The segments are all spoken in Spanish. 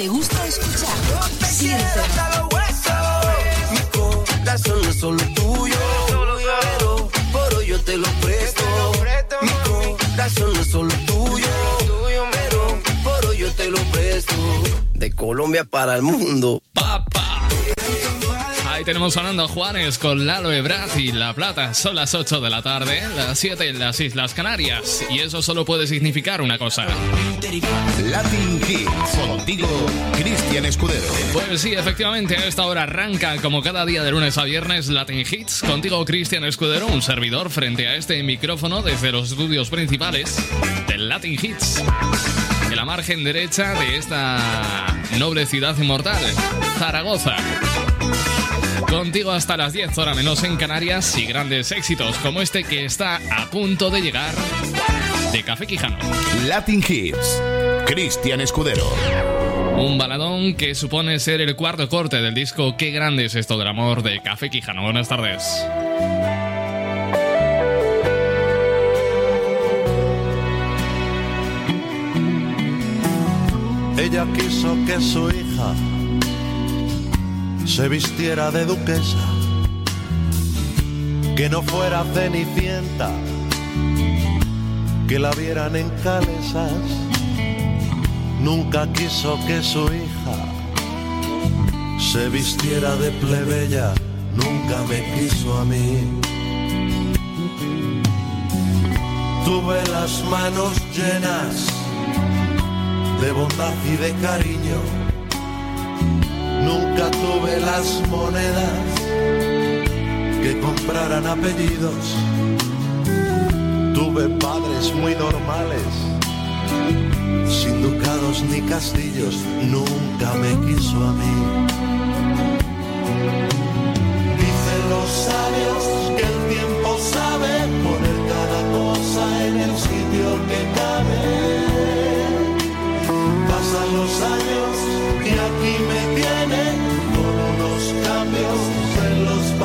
te gusta escuchar. Siempre. Mi corazón es solo tuyo, pero por hoy yo te lo presto. Mi corazón es solo tuyo, pero por hoy yo te lo presto. De Colombia para el mundo. Ahí tenemos sonando Juanes con Lalo Ebrat y La Plata. Son las 8 de la tarde, las 7 en las Islas Canarias. Y eso solo puede significar una cosa. Latin Hits. Contigo, Cristian Escudero. Pues sí, efectivamente, a esta hora arranca como cada día de lunes a viernes Latin Hits. Contigo, Cristian Escudero, un servidor frente a este micrófono desde los estudios principales del Latin Hits. En la margen derecha de esta noble ciudad inmortal, Zaragoza. Contigo hasta las 10 horas menos en Canarias y grandes éxitos como este que está a punto de llegar de Café Quijano. Latin Hits. Cristian Escudero. Un baladón que supone ser el cuarto corte del disco Qué grande es esto del amor de Café Quijano. Buenas tardes. Ella quiso que su hija se vistiera de duquesa, que no fuera cenicienta, que la vieran en calesas. Nunca quiso que su hija se vistiera de plebeya, nunca me quiso a mí. Tuve las manos llenas de bondad y de cariño. Nunca tuve las monedas que compraran apellidos. Tuve padres muy normales, sin ducados ni castillos. Nunca me quiso a mí. Dicen los sabios que el tiempo sabe poner cada cosa en el sitio que cabe.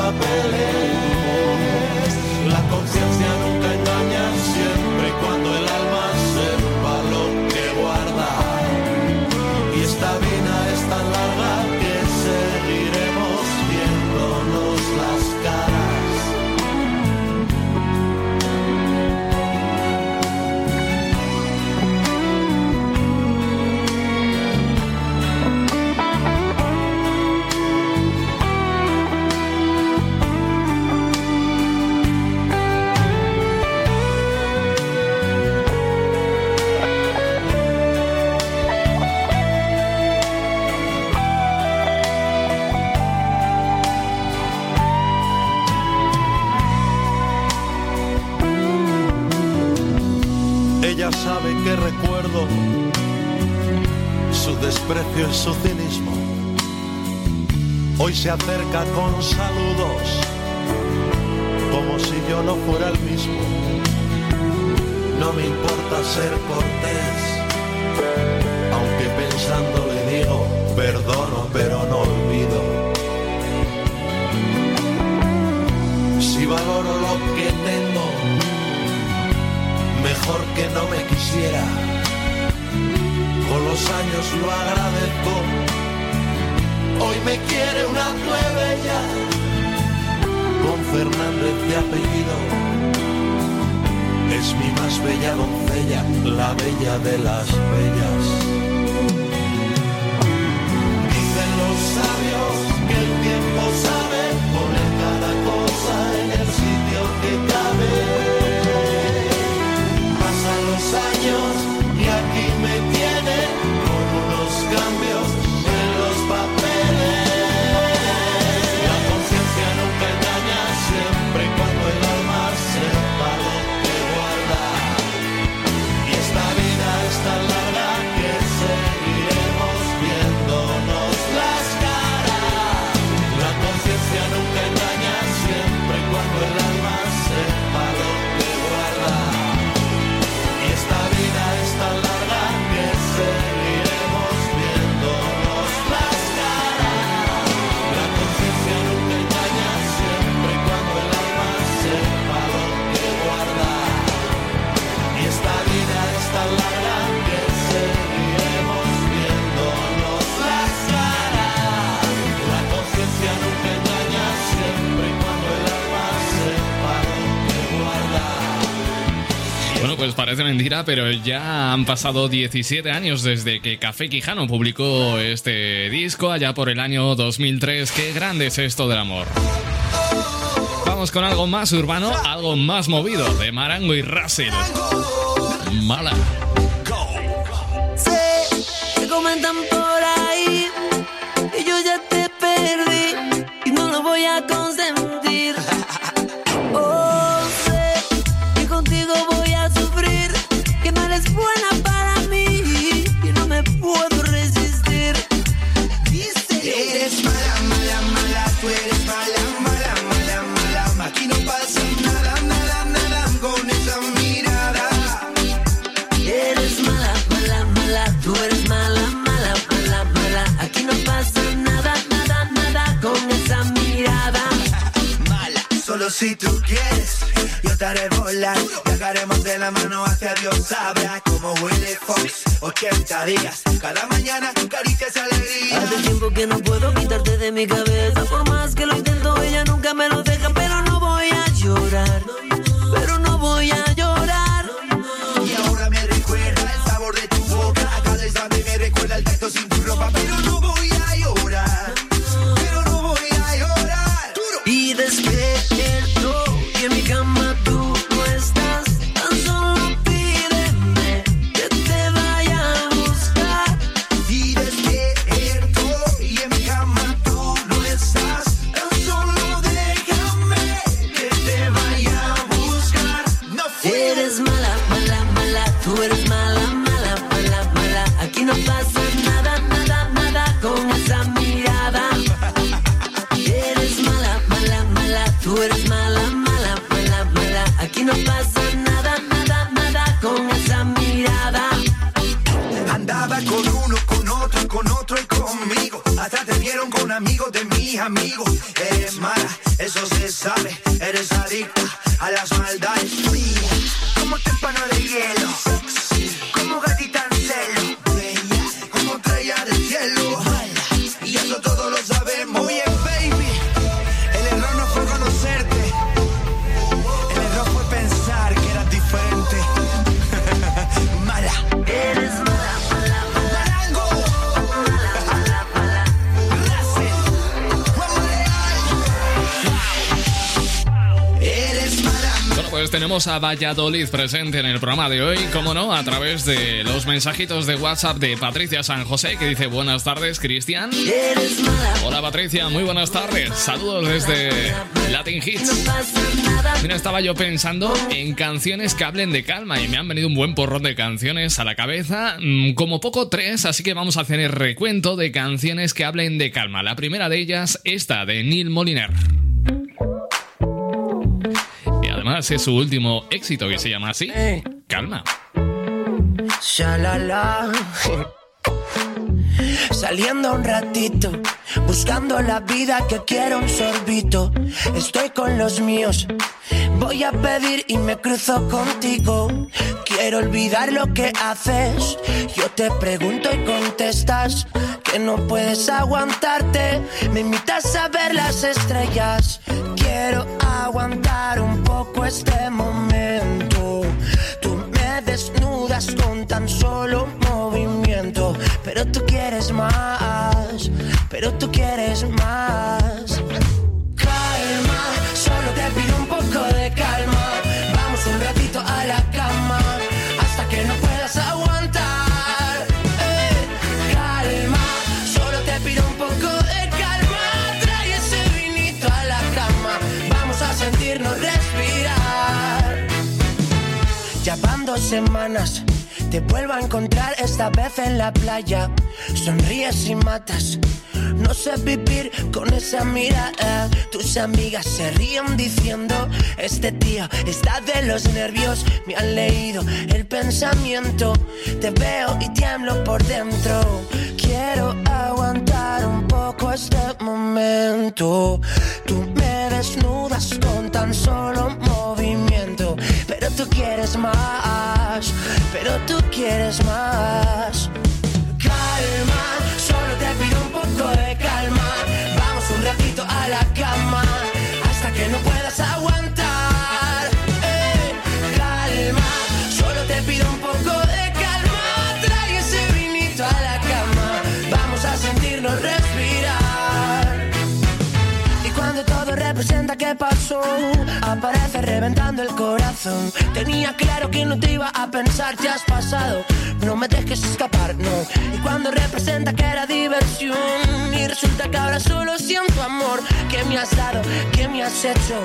En desprecio y su cinismo. Hoy se acerca con saludos, como si yo no fuera el mismo. No me importa ser cortés, aunque pensando le digo, perdono pero no olvido. Si valoro lo que tengo, mejor que no me quisiera. Los años lo agradezco. Hoy me quiere una plebeya con Fernández de apellido. Es mi más bella doncella, la bella de las bellas. Pues parece mentira, pero ya han pasado 17 años desde que Café Quijano publicó este disco allá por el año 2003. Qué grande es esto del amor. Vamos con algo más urbano, algo más movido, de Marango y Russell. Mala. Solo si tú quieres, yo te haré volar. Viajaremos de la mano hacia Dios sabrá cómo huele Fox. 80 días, cada mañana caricias y alegría. Hace tiempo que no puedo quitarte de mi cabeza. Por más que lo intento, ella nunca me lo deja. Pero no voy a llorar. Pero no voy a llorar. Y ahora me recuerda el sabor de tu boca. A cada instante me recuerda el tacto sin tu ropa. Pero no voy a mis amigos. Eres mala, eso se sabe. Eres adicta a las maldades. Tenemos a Valladolid presente en el programa de hoy, como no, a través de los mensajitos de WhatsApp de Patricia San José, que dice buenas tardes, Cristian. Hola Patricia, muy buenas tardes. Saludos desde Latin No Hits. pasa nada. Mira, estaba yo pensando en canciones que hablen de calma y me han venido un buen porrón de canciones a la cabeza, mm, como poco tres, así que vamos a hacer el recuento de canciones que hablen de calma. La primera de ellas, esta de Neil Moliner. Es su último éxito que se llama así, Calma. Shalala. Saliendo un ratito, buscando la vida que quiero un sorbito. Estoy con los míos, voy a pedir y me cruzo contigo. Quiero olvidar lo que haces. Yo te pregunto y contestas que no puedes aguantarte. Me invitas a ver las estrellas. Quiero aguantar un poco este momento. Desnudas con tan solo movimiento. Pero tú quieres más, pero tú quieres más. Calma, solo te pido un poco de calma. Dos semanas. Te vuelvo a encontrar esta vez en la playa. Sonríes y matas. No sé vivir con esa mirada. Tus amigas se ríen diciendo: Este tío está de los nervios. Me han leído el pensamiento. Te veo y tiemblo por dentro. Quiero un poco este momento. Tú me desnudas con tan solo movimiento. Pero tú quieres más. Pero tú quieres más. Calma, solo te pido un poco de calma. Vamos un ratito a la cama hasta que no puedas aguantar. Qué pasó, aparece reventando el corazón. Tenía claro que no te iba a pensar, te has pasado. No me dejes escapar, no. Y cuando representa que era diversión, y resulta que ahora solo siento amor. ¿Qué me has dado? ¿Qué me has hecho?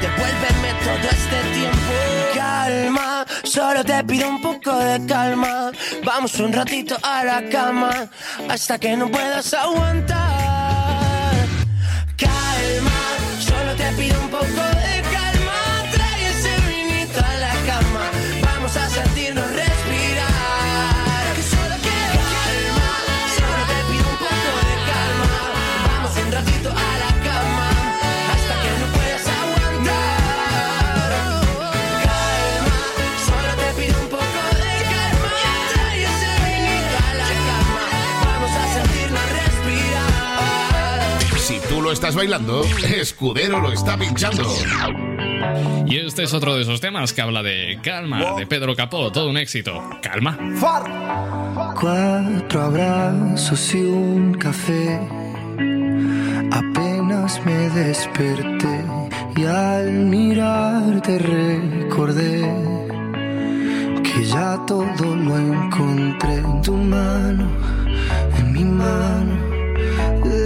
Devuélveme todo este tiempo. Calma, solo te pido un poco de calma. Vamos un ratito a la cama hasta que no puedas aguantar. Calma, estás bailando, Escudero lo está pinchando. Y este es otro de esos temas que habla de calma, de Pedro Capó, todo un éxito. Calma. Cuatro abrazos y un café. Apenas me desperté y al mirarte recordé que ya todo lo encontré en tu mano, en mi mano.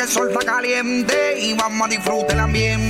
Que el sol está caliente y vamos a disfrutar el ambiente.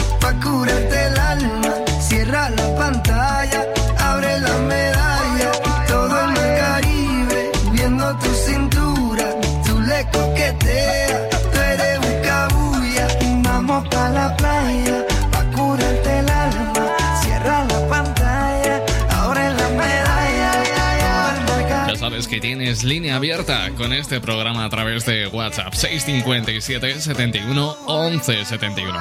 curarte el alma. Cierra la pantalla, abre la medalla. Todo el mar Caribe, viendo tu cintura. Tú le coqueteas, tú eres bucabulla. Vamos pa la playa, que tienes línea abierta con este programa a través de WhatsApp 657 71 11 71.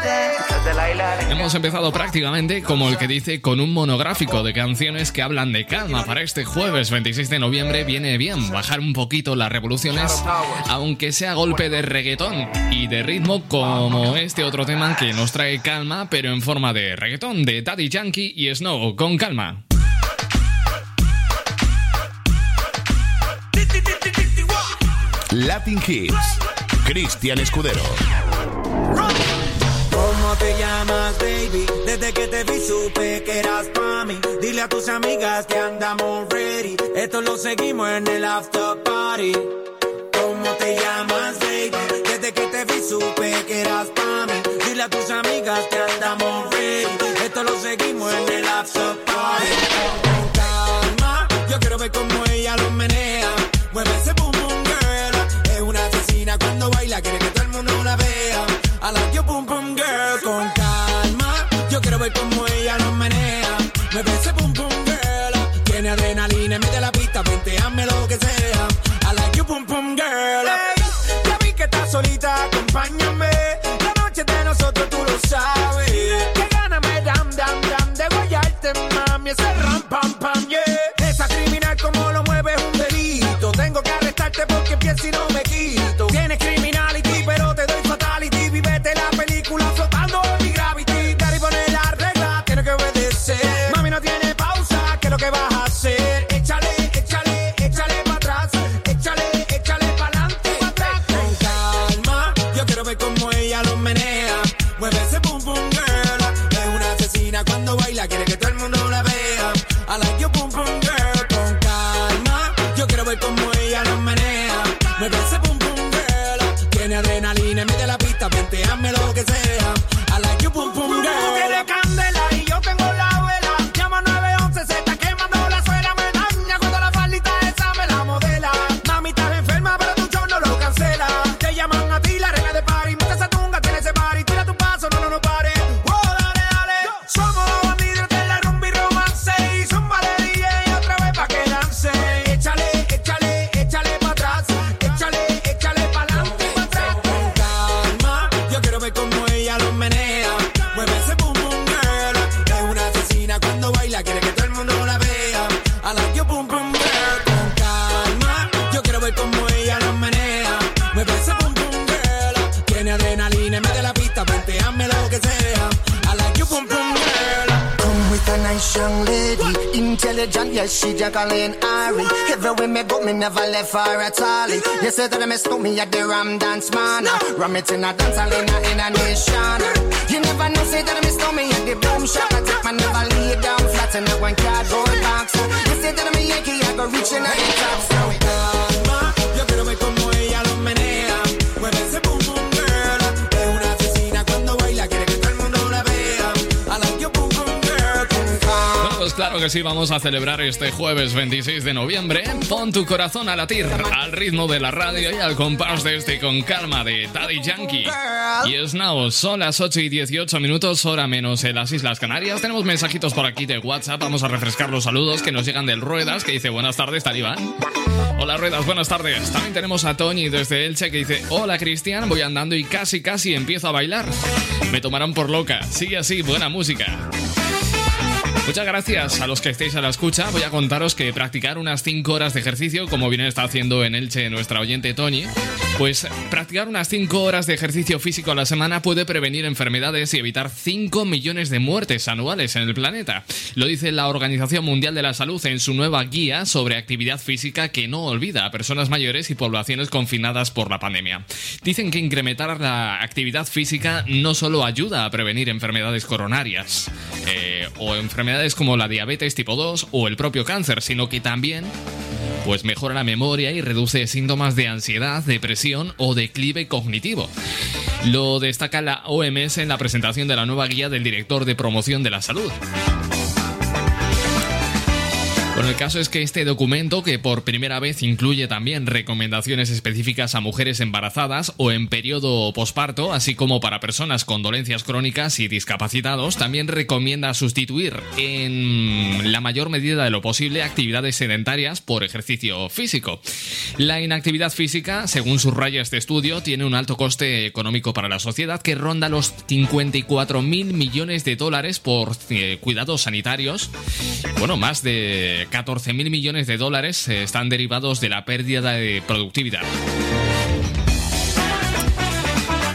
Hemos empezado prácticamente como el que dice con un monográfico de canciones que hablan de calma. Para este jueves 26 de noviembre viene bien bajar un poquito las revoluciones, aunque sea golpe de reggaetón y de ritmo como este otro tema que nos trae calma, pero en forma de reggaetón de Daddy Yankee y Snow con calma. Latin Hits. Cristian Escudero. ¿Cómo te llamas, baby? Desde que te vi supe que eras pa' mí. Dile a tus amigas que andamos ready. Esto lo seguimos en el after party. ¿Cómo te llamas, baby? Desde que te vi supe que eras pa' mí. Dile a tus amigas que andamos ready. Esto lo seguimos en el after party. Left her at all. You say that I miss me at the Ram Dance Man. Ram it in a dance hall in a, in a nation. You never know, say that I miss me at the Boom Shop. I take my never lay down flat in a one cardboard box. You say that I'm a Yankee, I go reaching out the top. So calma, yo claro que sí, vamos a celebrar este jueves 26 de noviembre. Pon tu corazón a latir al ritmo de la radio y al compás de este con calma de Daddy Yankee. Y es now, son las 8 y 18 minutos, hora menos en las Islas Canarias. Tenemos mensajitos por aquí de WhatsApp, vamos a refrescar los saludos que nos llegan del Ruedas, que dice buenas tardes, Talibán. Hola Ruedas, buenas tardes. También tenemos a Toñi desde Elche que dice, hola Cristian, voy andando y casi casi empiezo a bailar. Me tomarán por loca. Sigue así, buena música. Muchas gracias a los que estéis a la escucha. Voy a contaros que practicar unas 5 horas de ejercicio, como bien está haciendo en Elche nuestra oyente Tony, pues practicar unas 5 horas de ejercicio físico a la semana puede prevenir enfermedades y evitar 5 millones de muertes anuales en el planeta. Lo dice la Organización Mundial de la Salud en su nueva guía sobre actividad física que no olvida a personas mayores y poblaciones confinadas por la pandemia. Dicen que incrementar la actividad física no solo ayuda a prevenir enfermedades coronarias eh, o enfermedades como la diabetes tipo 2 o el propio cáncer, sino que también pues mejora la memoria y reduce síntomas de ansiedad, depresión o declive cognitivo. Lo destaca la OMS en la presentación de la nueva guía del director de promoción de la salud. El caso es que este documento, que por primera vez incluye también recomendaciones específicas a mujeres embarazadas o en periodo posparto, así como para personas con dolencias crónicas y discapacitados, también recomienda sustituir en la mayor medida de lo posible actividades sedentarias por ejercicio físico. La inactividad física, según subraya este estudio, tiene un alto coste económico para la sociedad que ronda los 54 mil millones de dólares por eh, cuidados sanitarios. Bueno, más de 14 mil millones de dólares eh, están derivados de la pérdida de productividad.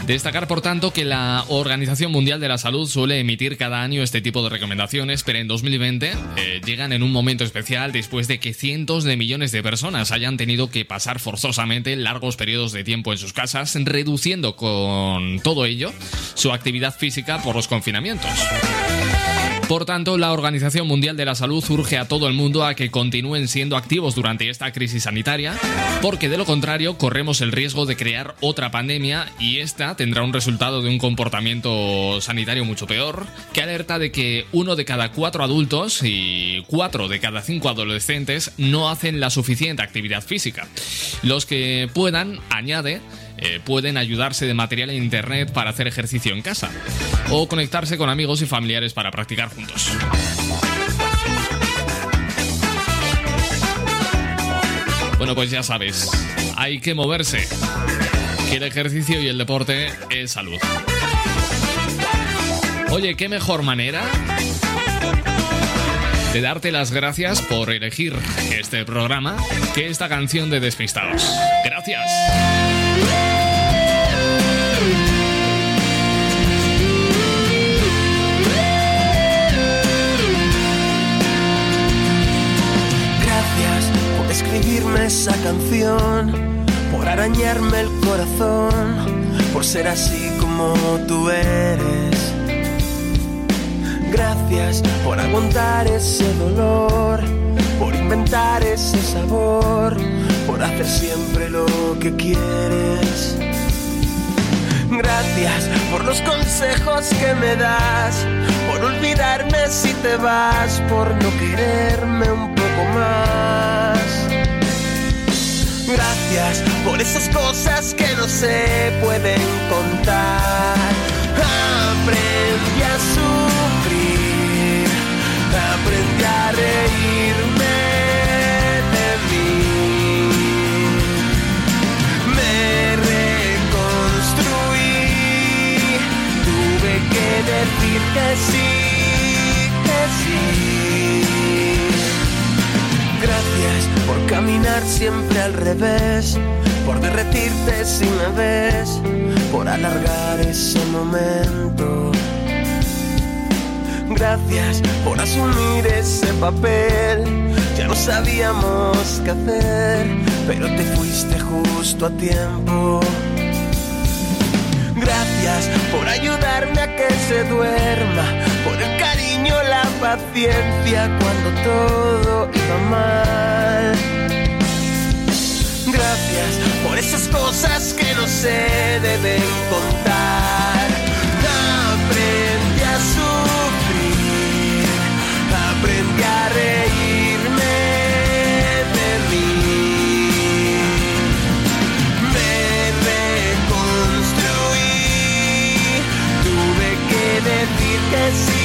Destacar, por tanto, que la Organización Mundial de la Salud suele emitir cada año este tipo de recomendaciones, pero en 2020 eh, llegan en un momento especial después de que cientos de millones de personas hayan tenido que pasar forzosamente largos periodos de tiempo en sus casas, reduciendo con todo ello su actividad física por los confinamientos. Por tanto, la Organización Mundial de la Salud urge a todo el mundo a que continúen siendo activos durante esta crisis sanitaria, porque de lo contrario corremos el riesgo de crear otra pandemia y esta tendrá un resultado de un comportamiento sanitario mucho peor, que alerta de que uno de cada cuatro adultos y cuatro de cada cinco adolescentes no hacen la suficiente actividad física. Los que puedan, añade, eh, pueden ayudarse de material en internet para hacer ejercicio en casa o conectarse con amigos y familiares para practicar juntos. Bueno, pues ya sabes, hay que moverse, que el ejercicio y el deporte es salud. Oye, ¿qué mejor manera de darte las gracias por elegir este programa que esta canción de Despistados? Gracias. escribirme esa canción, por arañarme el corazón, por ser así como tú eres. Gracias por aguantar ese dolor, por inventar ese sabor, por hacer siempre lo que quieres. Gracias por los consejos que me das, por olvidarme si te vas, por no quererme un poco más. Gracias por esas cosas que no se pueden contar. Aprendí a sufrir, aprendí al revés, por derretirte si me ves, por alargar ese momento. Gracias por asumir ese papel, ya no sabíamos qué hacer, pero te fuiste justo a tiempo. Gracias por ayudarme a que se duerma, por el cariño, la paciencia cuando todo iba mal. Gracias por esas cosas que no se deben contar. Aprendí a sufrir, aprendí a reírme de mí. Me reconstruí, tuve que decir que sí,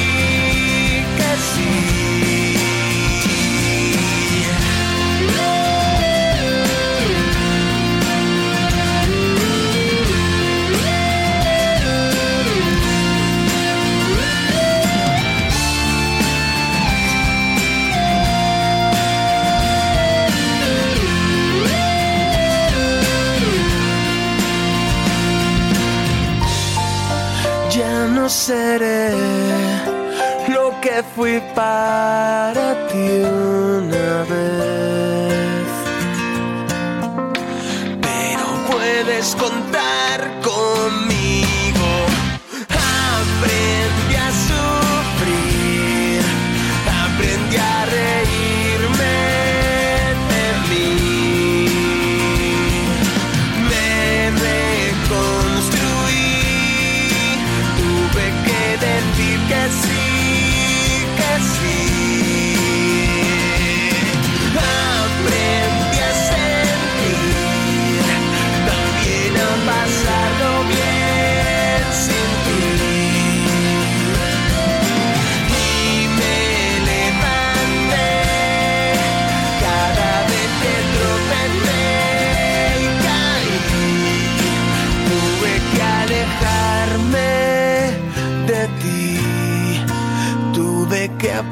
no seré lo que fui para ti una vez. Pero puedes contar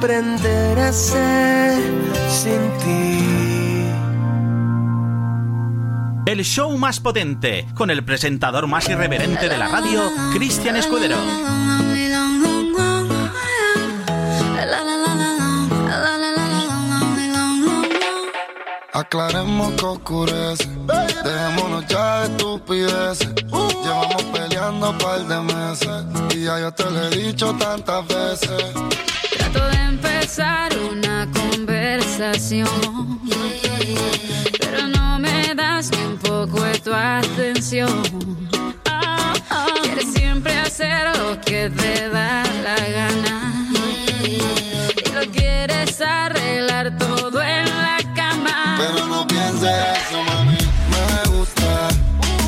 aprender a ser sin ti. el show más potente, con el presentador más irreverente de la radio, Cristian Escudero. Aclaremos que oscurece, dejémonos ya de estupideces. Llevamos peleando un par de meses y ya yo te lo he dicho tantas veces. Una conversación, pero no me das ni un poco de tu atención. Quieres siempre hacer lo que te da la gana y lo quieres arreglar todo en la cama. Pero no pienses eso, mami. Me gusta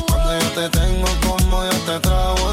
cuando yo te tengo como yo te trago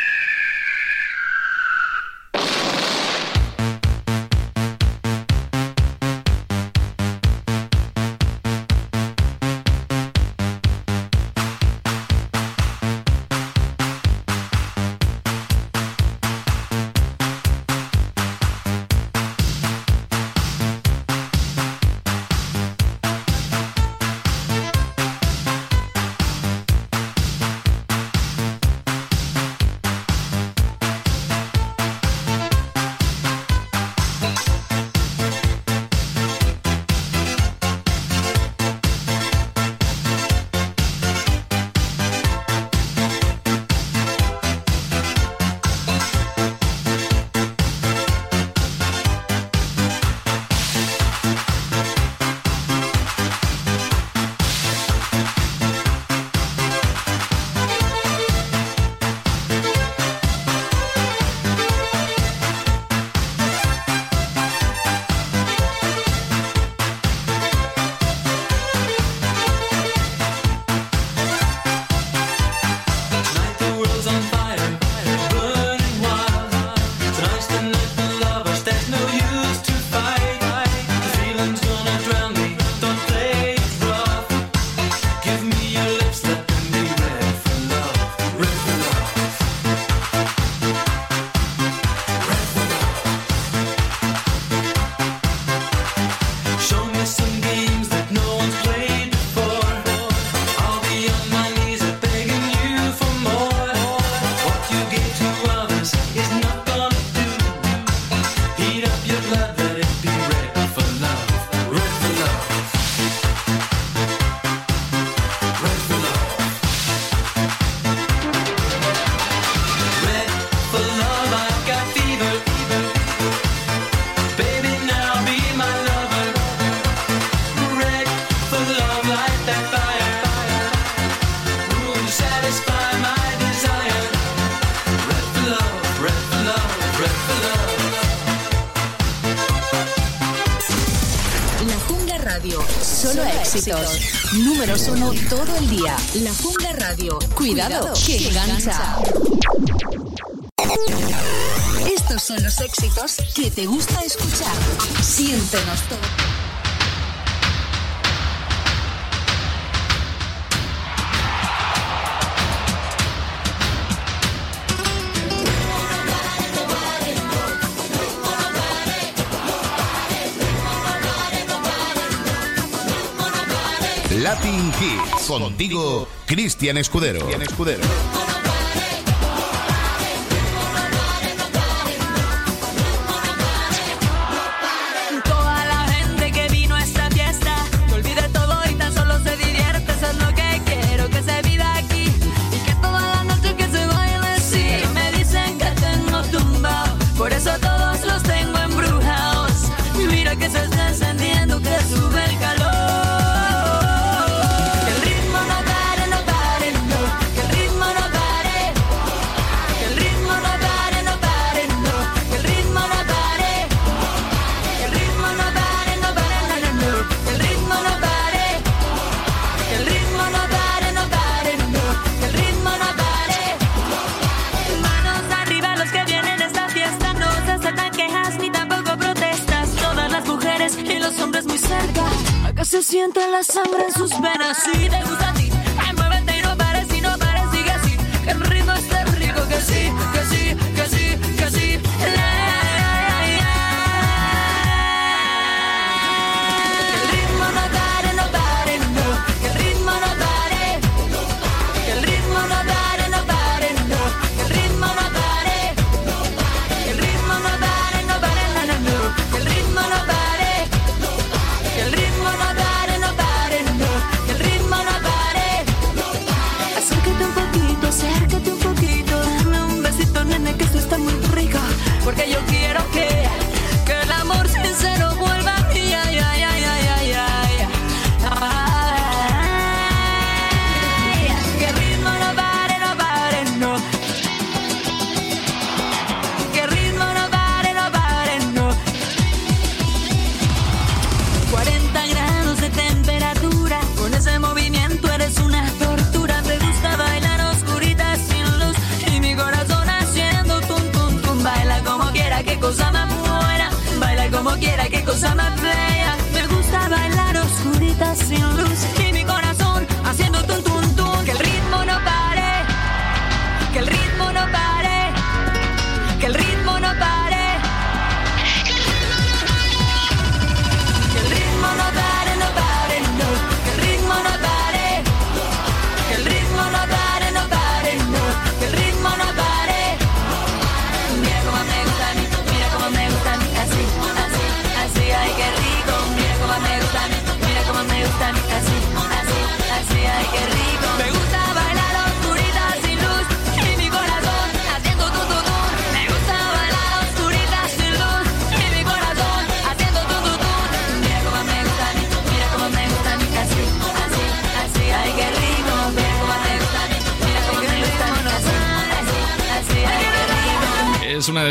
Cuidado, que engancha. Estos son los éxitos que te gusta escuchar. Siéntenos todo. Latin Hits. Contigo Cristian Escudero. Escudero.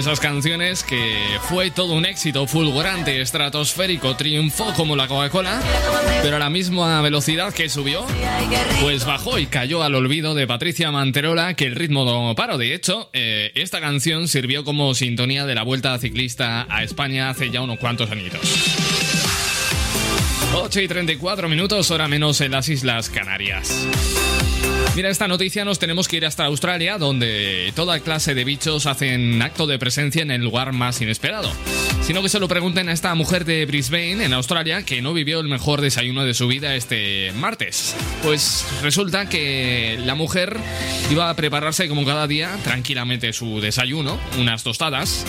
Esas canciones que fue todo un éxito fulgurante, estratosférico, triunfó como la Coca-Cola, pero a la misma velocidad que subió, pues bajó y cayó al olvido de Patricia Manterola, que el ritmo no paró. De hecho, eh, esta canción sirvió como sintonía de la Vuelta Ciclista a España hace ya unos cuantos añitos. 8 y 34 minutos, hora menos en las Islas Canarias. Mira, esta noticia nos tenemos que ir hasta Australia, donde toda clase de bichos hacen acto de presencia en el lugar más inesperado. Sino que se lo pregunten a esta mujer de Brisbane, en Australia, que no vivió el mejor desayuno de su vida este martes. Pues resulta que la mujer iba a prepararse como cada día tranquilamente su desayuno, unas tostadas.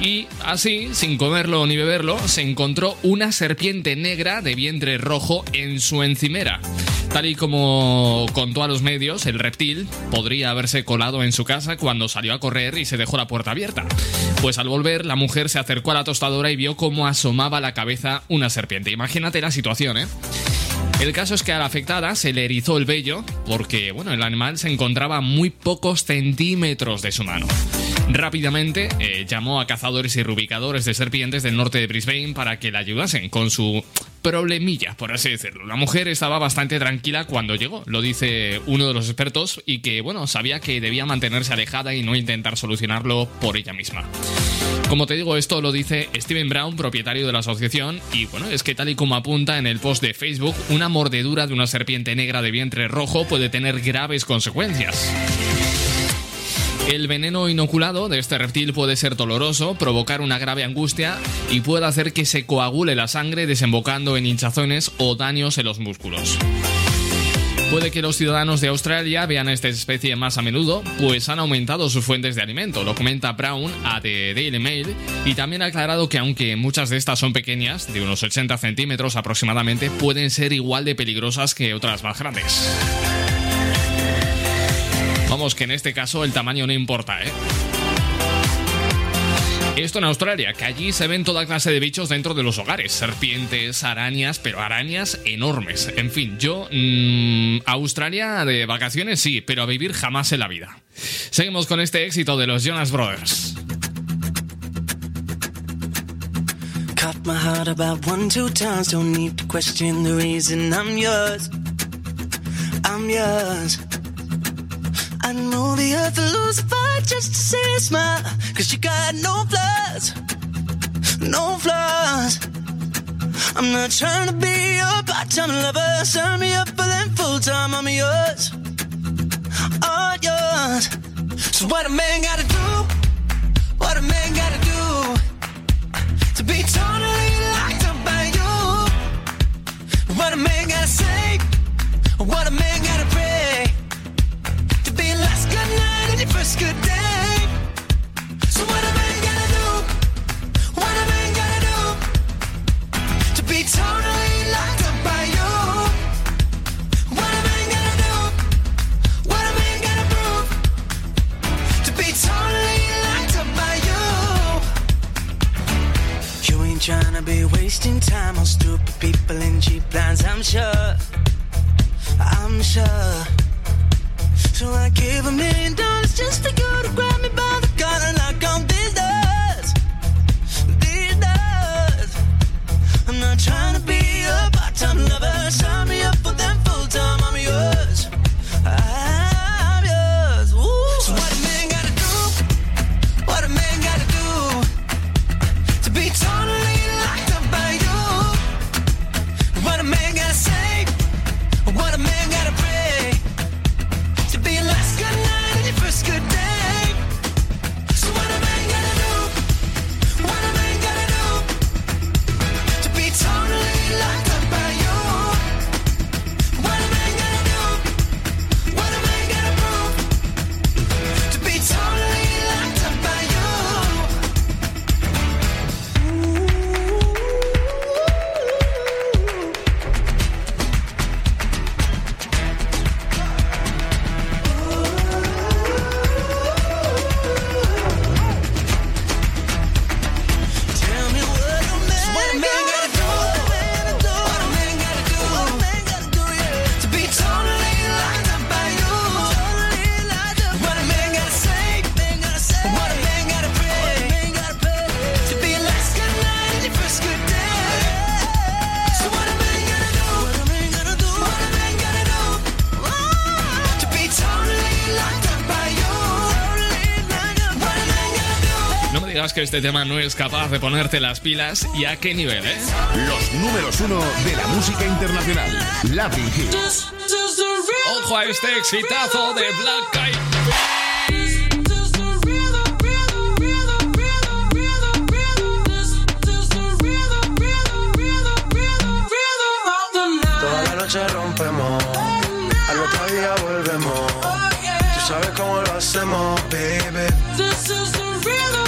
Y así, sin comerlo ni beberlo, se encontró una serpiente negra de vientre rojo en su encimera. Tal y como contó a los medios, el reptil podría haberse colado en su casa cuando salió a correr y se dejó la puerta abierta. Pues al volver, la mujer se acercó a la tostadora y vio cómo asomaba la cabeza una serpiente. Imagínate la situación, ¿eh? El caso es que a la afectada se le erizó el vello porque, bueno, el animal se encontraba a muy pocos centímetros de su mano. Rápidamente eh, llamó a cazadores y rubicadores de serpientes del norte de Brisbane para que la ayudasen con su problemilla, por así decirlo. La mujer estaba bastante tranquila cuando llegó, lo dice uno de los expertos, y que, bueno, sabía que debía mantenerse alejada y no intentar solucionarlo por ella misma. Como te digo, esto lo dice Steven Brown, propietario de la asociación, y bueno, es que tal y como apunta en el post de Facebook, una mordedura de una serpiente negra de vientre rojo puede tener graves consecuencias. El veneno inoculado de este reptil puede ser doloroso, provocar una grave angustia y puede hacer que se coagule la sangre desembocando en hinchazones o daños en los músculos. Puede que los ciudadanos de Australia vean esta especie más a menudo, pues han aumentado sus fuentes de alimento, lo comenta Brown a The Daily Mail, y también ha aclarado que aunque muchas de estas son pequeñas, de unos 80 centímetros aproximadamente, pueden ser igual de peligrosas que otras más grandes. Que en este caso el tamaño no importa, ¿eh? Esto en Australia, que allí se ven toda clase de bichos dentro de los hogares, serpientes, arañas, pero arañas enormes. En fin, yo mmm, Australia de vacaciones sí, pero a vivir jamás en la vida. Seguimos con este éxito de los Jonas Brothers. I know the earth will lose a fight just to see a smile. Cause you got no flaws. No flaws. I'm not trying to be your part-time lover. Sign me up for them full-time. I'm yours. All yours. So what a man gotta do? What a man gotta do? to be totally locked up by you. What a man gotta say, what a man So what a man gotta do, what a man gotta do to be totally locked up by you. What a man gotta do, what a man gotta prove to be totally locked up by you. You ain't tryna be wasting time on stupid people and cheap lines, I'm sure. I'm sure. So I give a million dollars just for you to grab me digas que este tema no es capaz de ponerte las pilas y a qué nivel, ¿eh? Los números uno de la música internacional. Latin Hits. Ojo a este exitazo de Black Eyed Toda la noche rompemos, al otro día volvemos. Tú sabes cómo lo hacemos, baby. Baby,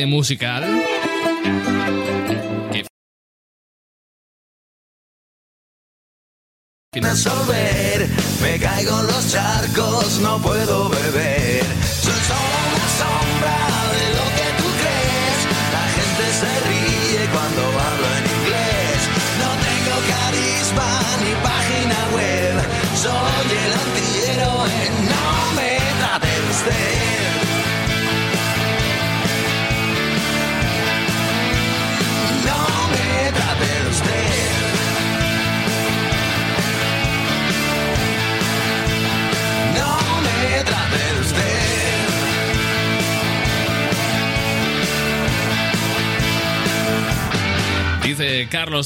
musical.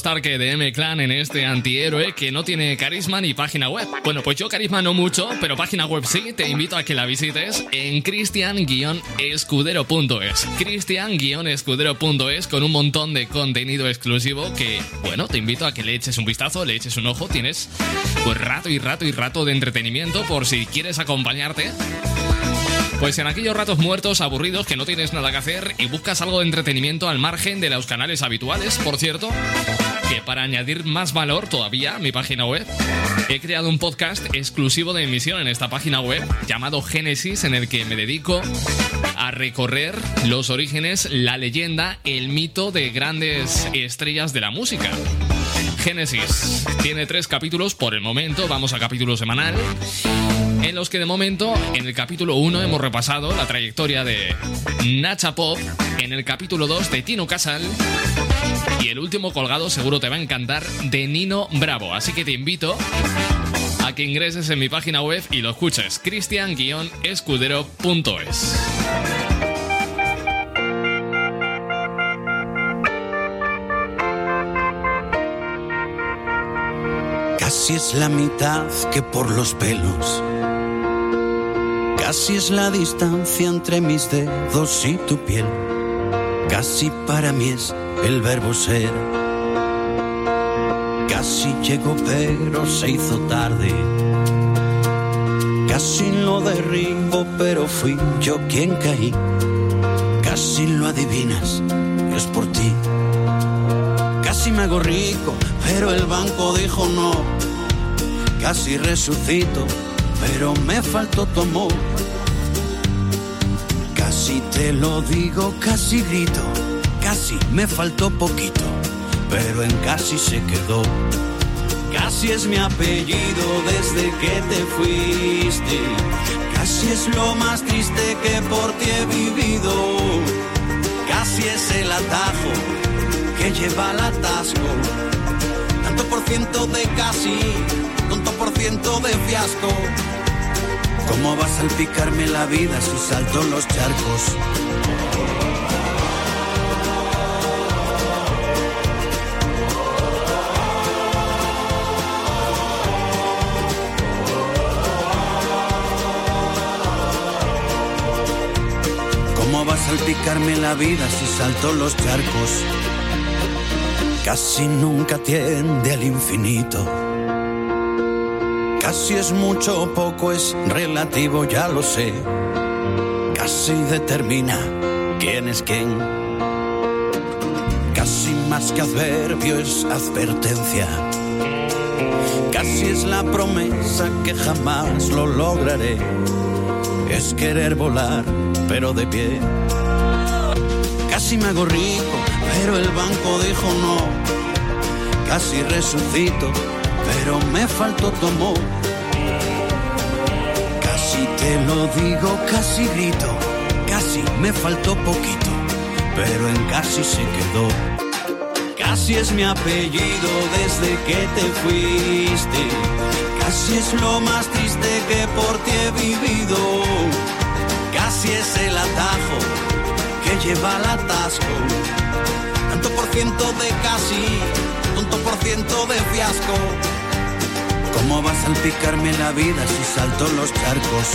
Tarque de M-Clan en este antihéroe que no tiene carisma ni página web. Bueno, pues yo carisma no mucho, pero página web sí. Te invito a que la visites en cristian-escudero.es. Cristian-escudero.es con un montón de contenido exclusivo que, bueno, te invito a que le eches un vistazo, le eches un ojo. Tienes pues rato y rato y rato de entretenimiento por si quieres acompañarte pues en aquellos ratos muertos, aburridos, que no tienes nada que hacer y buscas algo de entretenimiento al margen de los canales habituales, por cierto, que para añadir más valor todavía a mi página web, he creado un podcast exclusivo de emisión en esta página web llamado Génesis, en el que me dedico a recorrer los orígenes, la leyenda, el mito de grandes estrellas de la música. Génesis tiene tres capítulos por el momento, vamos a capítulo semanal, en los que de momento en el capítulo 1 hemos repasado la trayectoria de Nacha Pop, en el capítulo 2 de Tino Casal y el último colgado seguro te va a encantar de Nino Bravo, así que te invito a que ingreses en mi página web y lo escuches, cristian-escudero.es. Casi es la mitad que por los pelos. Casi es la distancia entre mis dedos y tu piel. Casi para mí es el verbo ser. Casi llegó pero se hizo tarde. Casi lo derribo pero fui yo quien caí. Casi lo adivinas, es por ti. Casi me hago rico, pero el banco dijo no. Casi resucito, pero me faltó tu amor. Casi te lo digo, casi grito, casi me faltó poquito, pero en casi se quedó. Casi es mi apellido desde que te fuiste. Casi es lo más triste que por ti he vivido. Casi es el atajo que lleva al atasco. Tanto por ciento de casi, tanto por ciento de fiasco. ¿Cómo va a salpicarme la vida si salto los charcos? ¿Cómo va a salpicarme la vida si salto los charcos? Casi nunca tiende al infinito. Casi es mucho o poco, es relativo, ya lo sé. Casi determina quién es quién. Casi más que adverbio es advertencia. Casi es la promesa que jamás lo lograré. Es querer volar, pero de pie. Casi me hago rico, pero el banco dijo no. Casi resucito, pero me faltó tu. Casi te lo digo, casi grito, casi me faltó poquito, pero en casi se quedó. Casi es mi apellido desde que te fuiste. Casi es lo más triste que por ti he vivido. Casi es el atajo que lleva al atasco. Tanto por ciento de casi, tanto por ciento de fiasco. ¿Cómo va a salpicarme la vida si salto los charcos?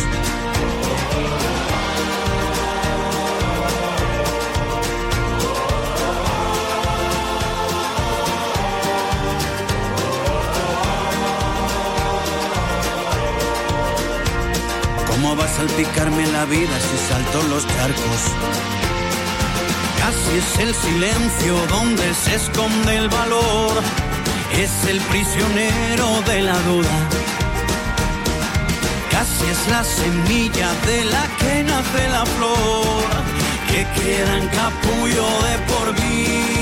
¿Cómo va a salpicarme la vida si salto los charcos? Casi es el silencio donde se esconde el valor. Es el prisionero de la duda. Casi es la semilla de la que nace la flor. Que queda en capullo de por vida.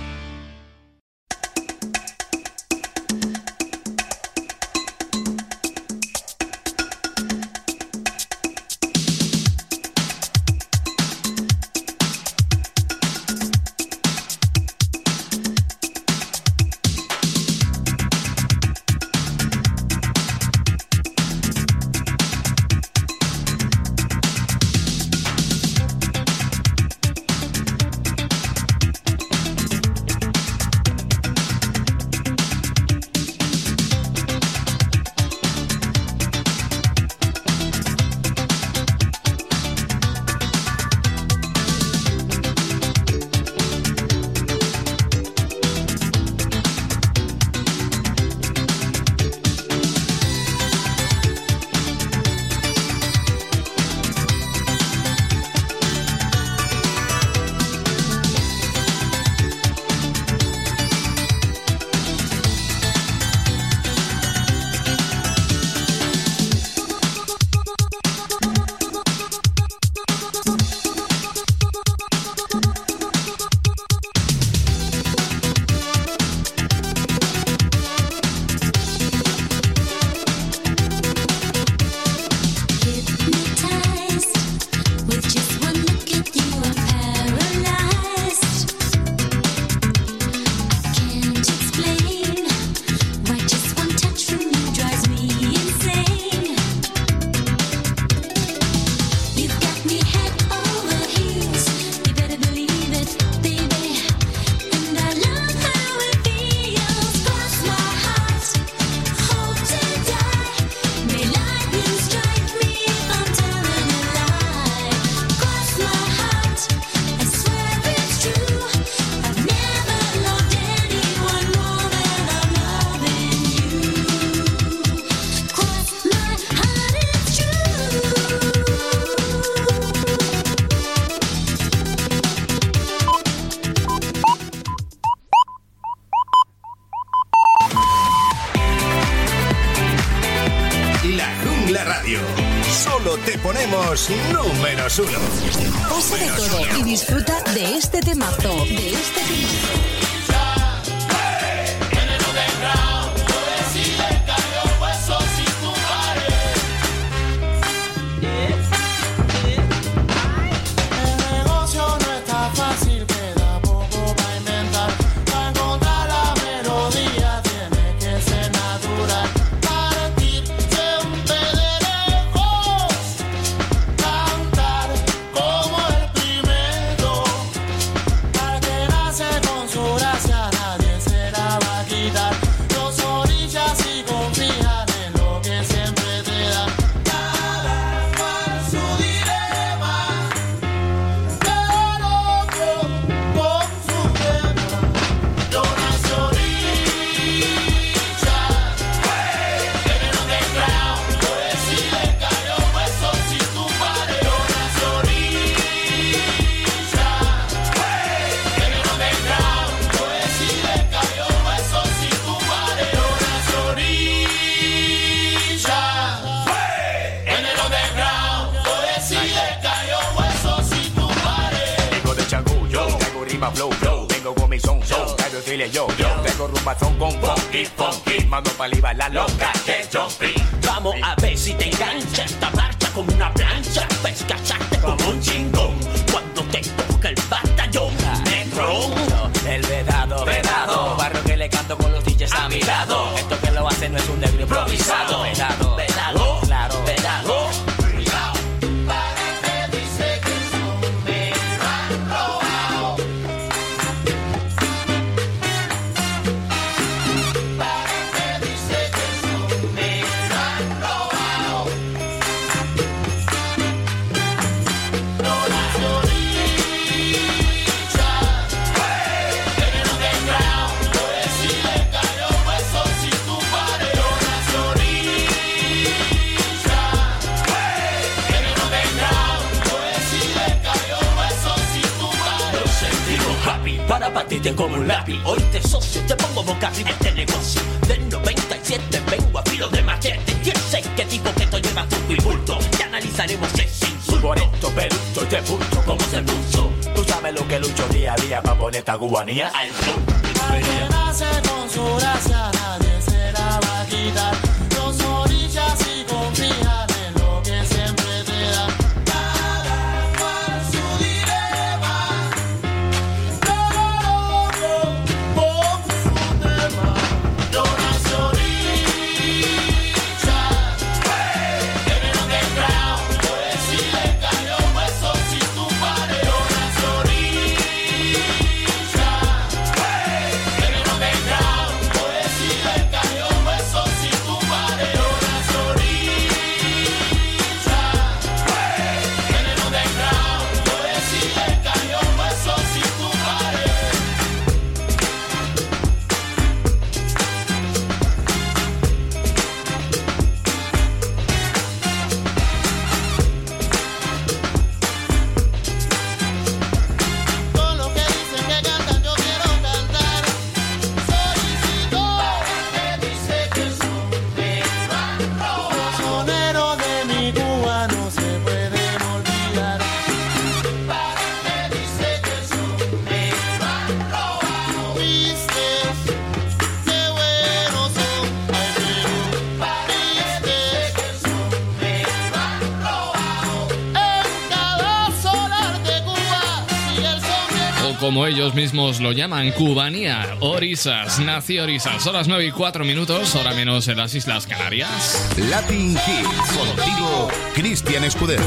como ellos mismos lo llaman, cubanía, Orisas, nació Orisas. Horas 9 y 4 minutos, hora menos en las Islas Canarias. Latin Kids, contigo, Cristian Escudero.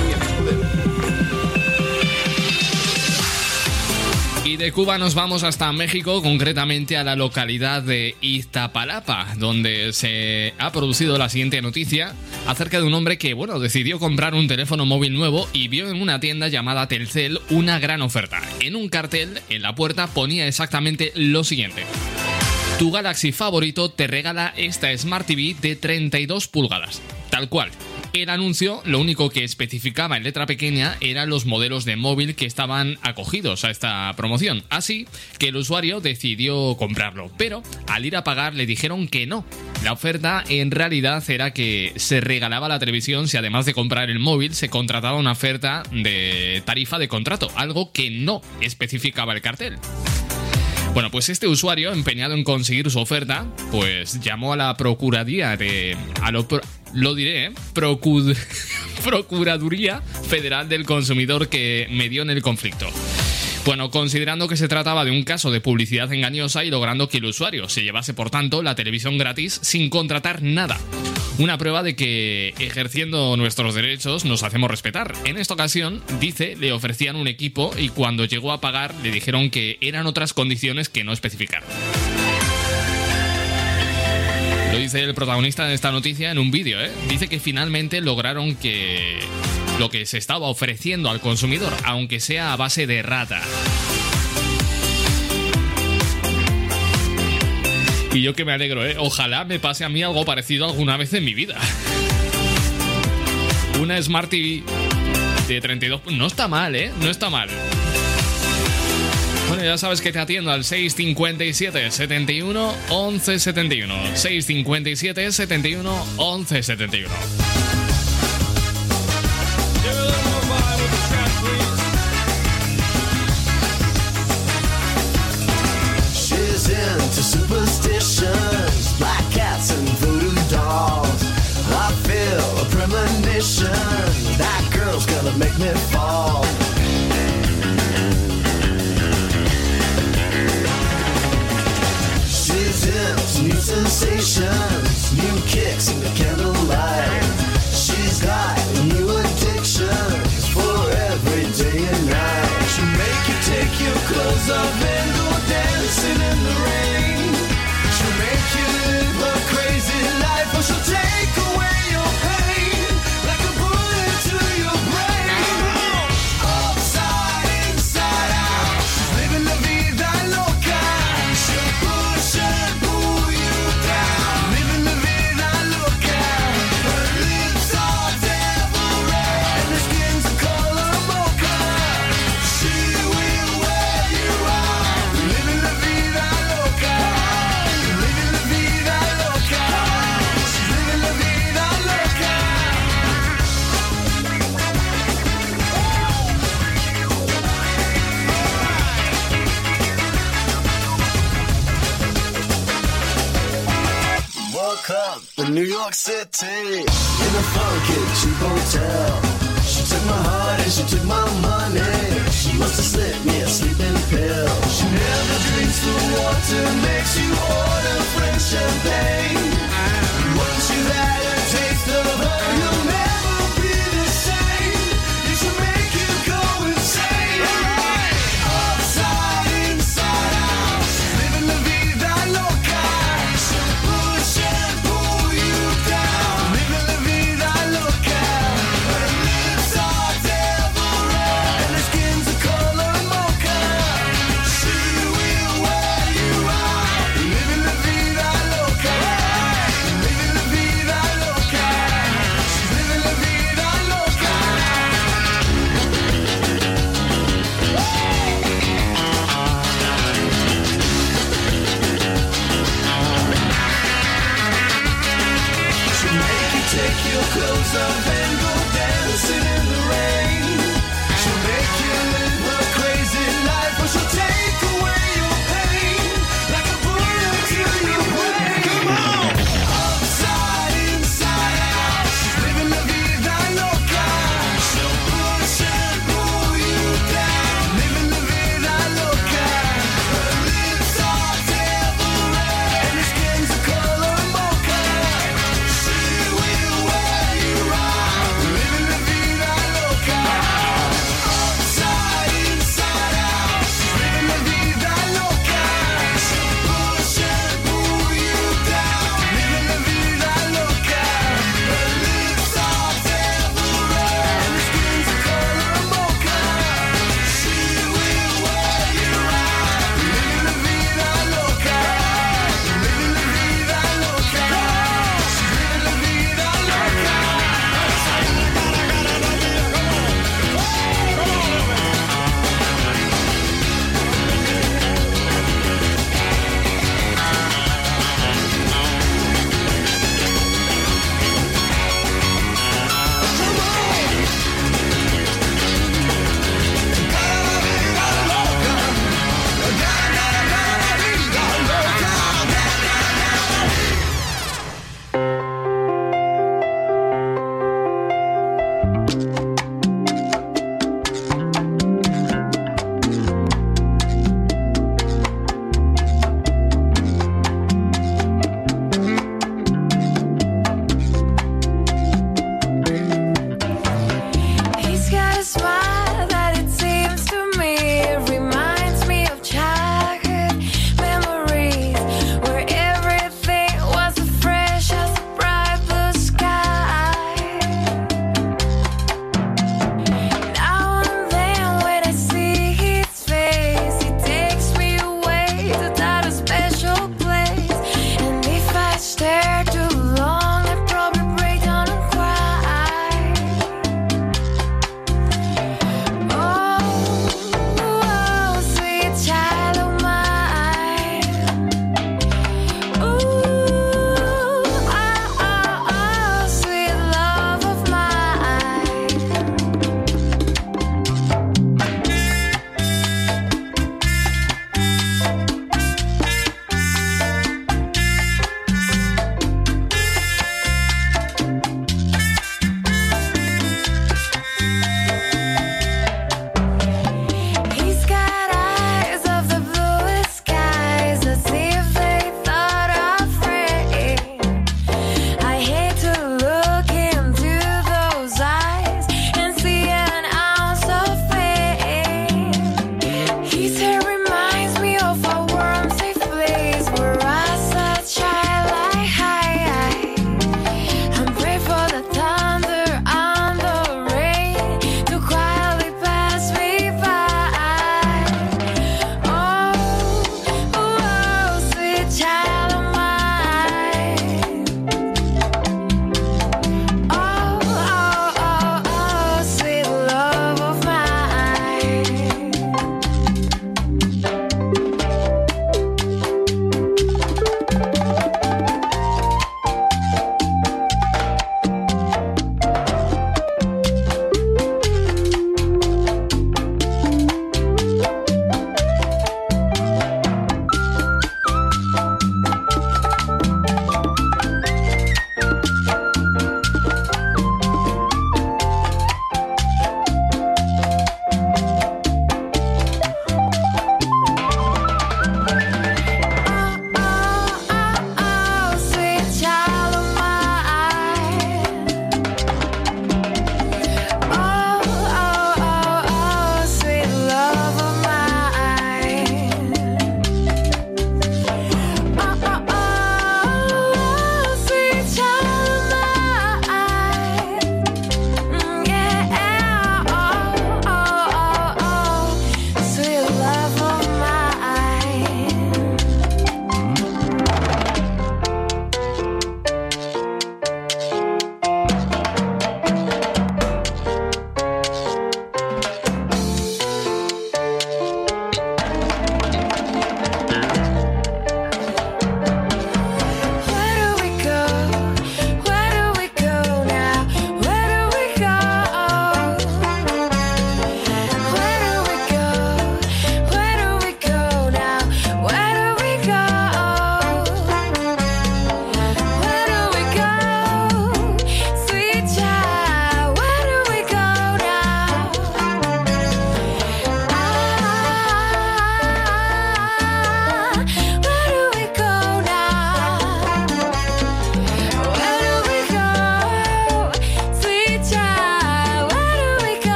De Cuba nos vamos hasta México, concretamente a la localidad de Iztapalapa, donde se ha producido la siguiente noticia acerca de un hombre que, bueno, decidió comprar un teléfono móvil nuevo y vio en una tienda llamada Telcel una gran oferta. En un cartel, en la puerta, ponía exactamente lo siguiente. Tu Galaxy favorito te regala esta Smart TV de 32 pulgadas. Tal cual. El anuncio lo único que especificaba en letra pequeña eran los modelos de móvil que estaban acogidos a esta promoción. Así que el usuario decidió comprarlo, pero al ir a pagar le dijeron que no. La oferta en realidad era que se regalaba la televisión si además de comprar el móvil se contrataba una oferta de tarifa de contrato, algo que no especificaba el cartel. Bueno, pues este usuario, empeñado en conseguir su oferta, pues llamó a la Procuraduría de... lo diré, ¿eh? Procuraduría Federal del Consumidor que medió en el conflicto. Bueno, considerando que se trataba de un caso de publicidad engañosa y logrando que el usuario se llevase, por tanto, la televisión gratis sin contratar nada. Una prueba de que ejerciendo nuestros derechos nos hacemos respetar. En esta ocasión, dice, le ofrecían un equipo y cuando llegó a pagar le dijeron que eran otras condiciones que no especificaron. Lo dice el protagonista de esta noticia en un vídeo, ¿eh? Dice que finalmente lograron que lo que se estaba ofreciendo al consumidor, aunque sea a base de rata. Y yo que me alegro, ¿eh? Ojalá me pase a mí algo parecido alguna vez en mi vida. Una Smart TV de 32... No está mal, ¿eh? No está mal. Ya sabes que te atiendo al 657 71 11 71. 657 71 11 71. She's into superstitions, black cats and voodoo dolls. I feel a premonition. That girl's gonna make me fall. Sensations, new kicks in the candlelight. She's got new addictions for every day and night. She'll make you take your clothes off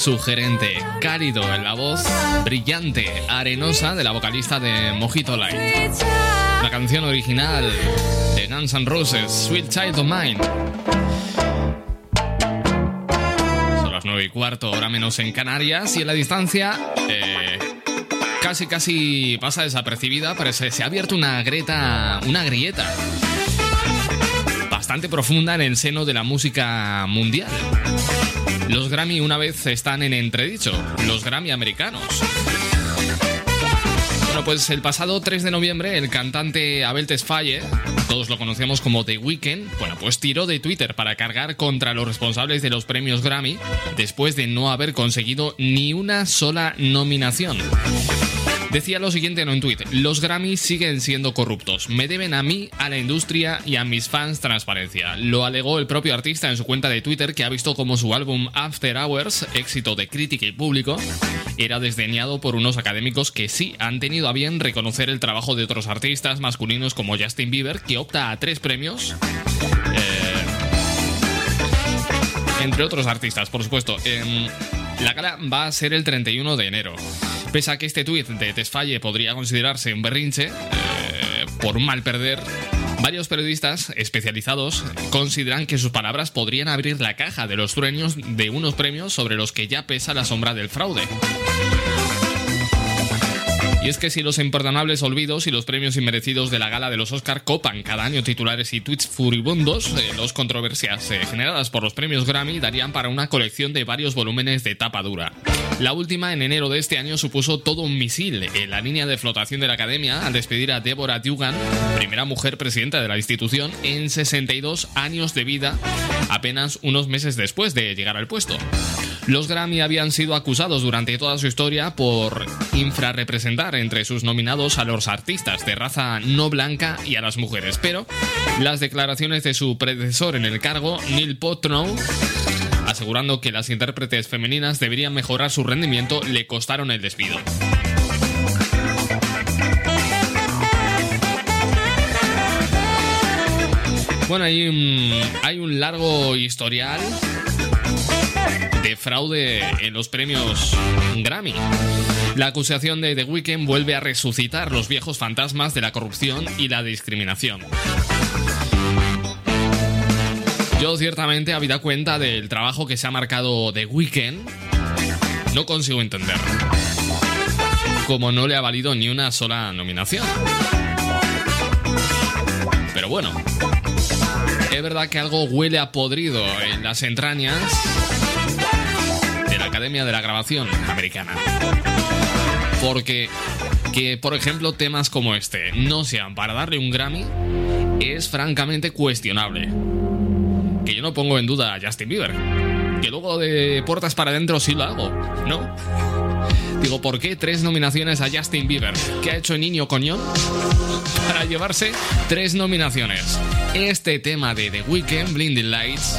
sugerente, cálido en la voz, brillante, arenosa de la vocalista de Mojito Light. La canción original de Guns N' Roses, Sweet Child of Mine. Son las 9 y cuarto, hora menos en Canarias, y en la distancia eh, casi casi pasa desapercibida, pero se, se ha abierto una grieta, una grieta bastante profunda en el seno de la música mundial. Los Grammy una vez están en entredicho, los Grammy americanos. Bueno, pues el pasado 3 de noviembre el cantante Abel Tesfaye, todos lo conocemos como The Weeknd, bueno, pues tiró de Twitter para cargar contra los responsables de los premios Grammy después de no haber conseguido ni una sola nominación. Decía lo siguiente en un tuit, los Grammy siguen siendo corruptos, me deben a mí, a la industria y a mis fans transparencia. Lo alegó el propio artista en su cuenta de Twitter que ha visto como su álbum After Hours, éxito de crítica y público, era desdeñado por unos académicos que sí han tenido a bien reconocer el trabajo de otros artistas masculinos como Justin Bieber, que opta a tres premios. eh, entre otros artistas, por supuesto. Em, la gala va a ser el 31 de enero. Pese a que este tuit de Tesfaye podría considerarse un berrinche, eh, por un mal perder, varios periodistas especializados consideran que sus palabras podrían abrir la caja de los sueños de unos premios sobre los que ya pesa la sombra del fraude. Y es que si los imperdonables olvidos y los premios inmerecidos de la gala de los Oscar copan cada año titulares y tweets furibundos, eh, los controversias eh, generadas por los premios Grammy darían para una colección de varios volúmenes de tapa dura. La última, en enero de este año, supuso todo un misil en la línea de flotación de la academia al despedir a Deborah Dugan, primera mujer presidenta de la institución, en 62 años de vida, apenas unos meses después de llegar al puesto. Los Grammy habían sido acusados durante toda su historia por infrarrepresentar entre sus nominados a los artistas de raza no blanca y a las mujeres, pero las declaraciones de su predecesor en el cargo, Neil Potnow, asegurando que las intérpretes femeninas deberían mejorar su rendimiento, le costaron el despido. Bueno, hay un largo historial de fraude en los premios Grammy. La acusación de The Weeknd vuelve a resucitar los viejos fantasmas de la corrupción y la discriminación. Yo ciertamente, habida cuenta del trabajo que se ha marcado The Weeknd, no consigo entender cómo no le ha valido ni una sola nominación. Pero bueno, es verdad que algo huele a podrido en las entrañas Academia de la Grabación Americana. Porque que, por ejemplo, temas como este no sean para darle un Grammy es francamente cuestionable. Que yo no pongo en duda a Justin Bieber. Que luego de puertas para adentro sí lo hago, ¿no? Digo, ¿por qué tres nominaciones a Justin Bieber? ¿Qué ha hecho niño coñón? Para llevarse tres nominaciones. Este tema de The Weeknd, Blinding Lights,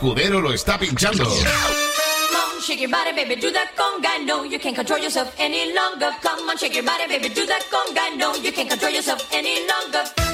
Escudero lo está pinchando. Come on, shake your body, baby, do that conga. No, you can't control yourself any longer. Come on, shake your body, baby, do that conga. No, you can't control yourself any longer.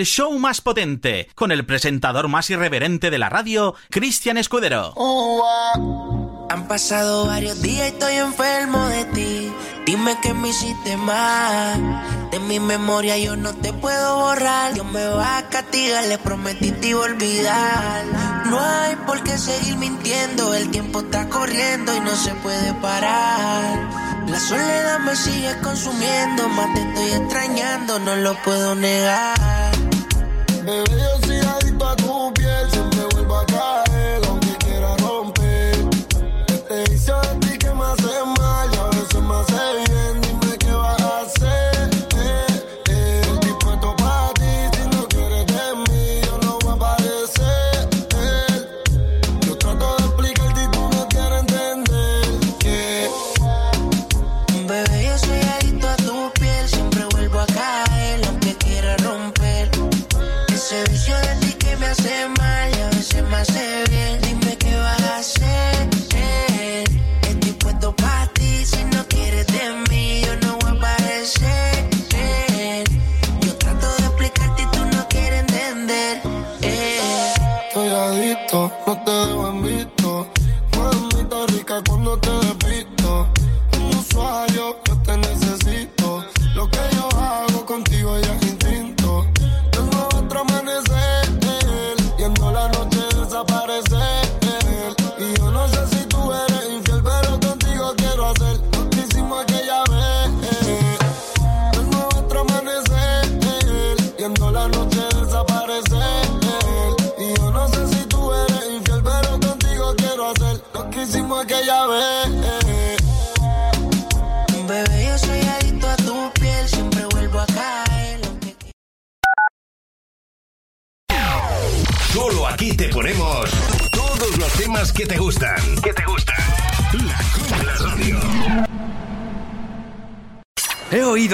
El show más potente, con el presentador más irreverente de la radio, Cristian Escudero. Han pasado varios días y estoy enfermo de ti. Dime que me hiciste mal. De mi memoria yo no te puedo borrar. Dios me va a castigar, le prometí te iba a olvidar. No hay por qué seguir mintiendo. El tiempo está corriendo y no se puede parar. La soledad me sigue consumiendo. Más te estoy extrañando, no lo puedo negar.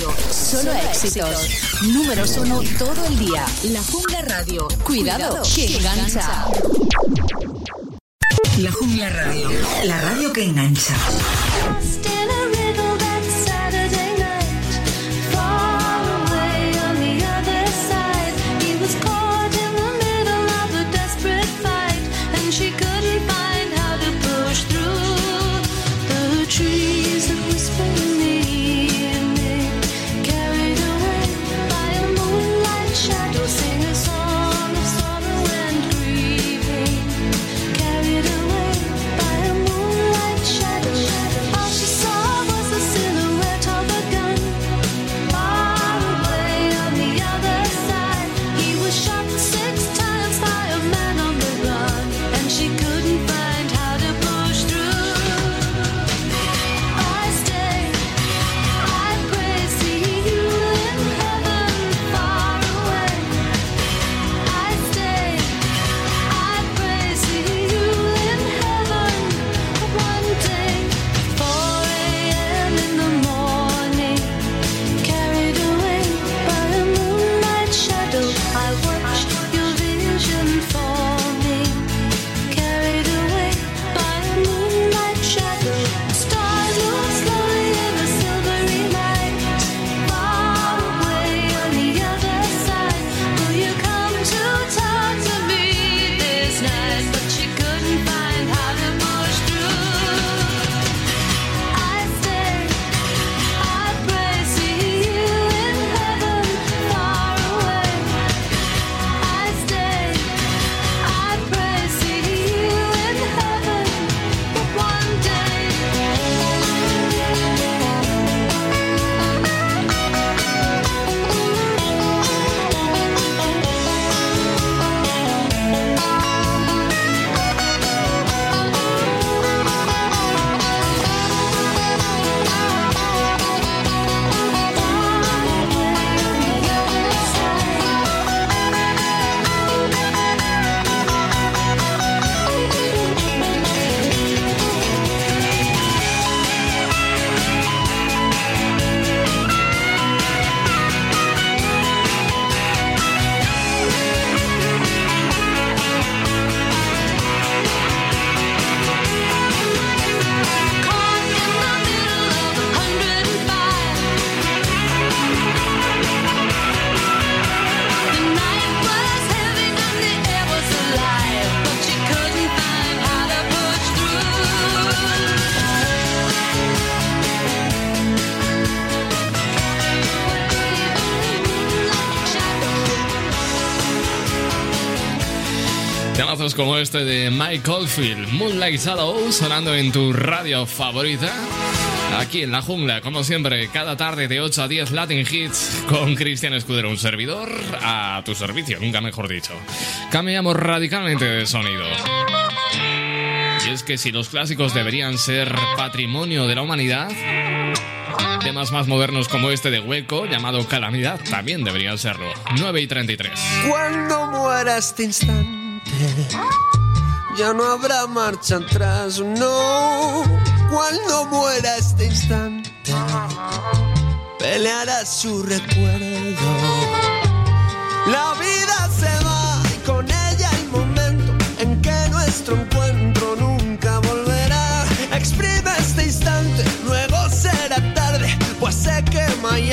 Solo, éxitos. Números uno todo el día. La Jungla Radio. Cuidado, que engancha. La Jungla Radio. La radio que engancha. Temazos como este de Mike Oldfield, Moonlight Shadow, sonando en tu radio favorita. Aquí en la jungla, como siempre, cada tarde de 8 a 10 Latin Hits con Cristian Escudero, un servidor a tu servicio, nunca mejor dicho. Cambiamos radicalmente de sonido. Y es que si los clásicos deberían ser patrimonio de la humanidad, temas más modernos como este de Hueco, llamado Calamidad, también deberían serlo. 9 y 33. Cuando muera este instante, ya no habrá marcha atrás, no. Cuando muera este instante, peleará su recuerdo. La vida se va y con ella el momento en que nuestro encuentro nunca volverá. Exprime este instante, luego será tarde, pues se quema y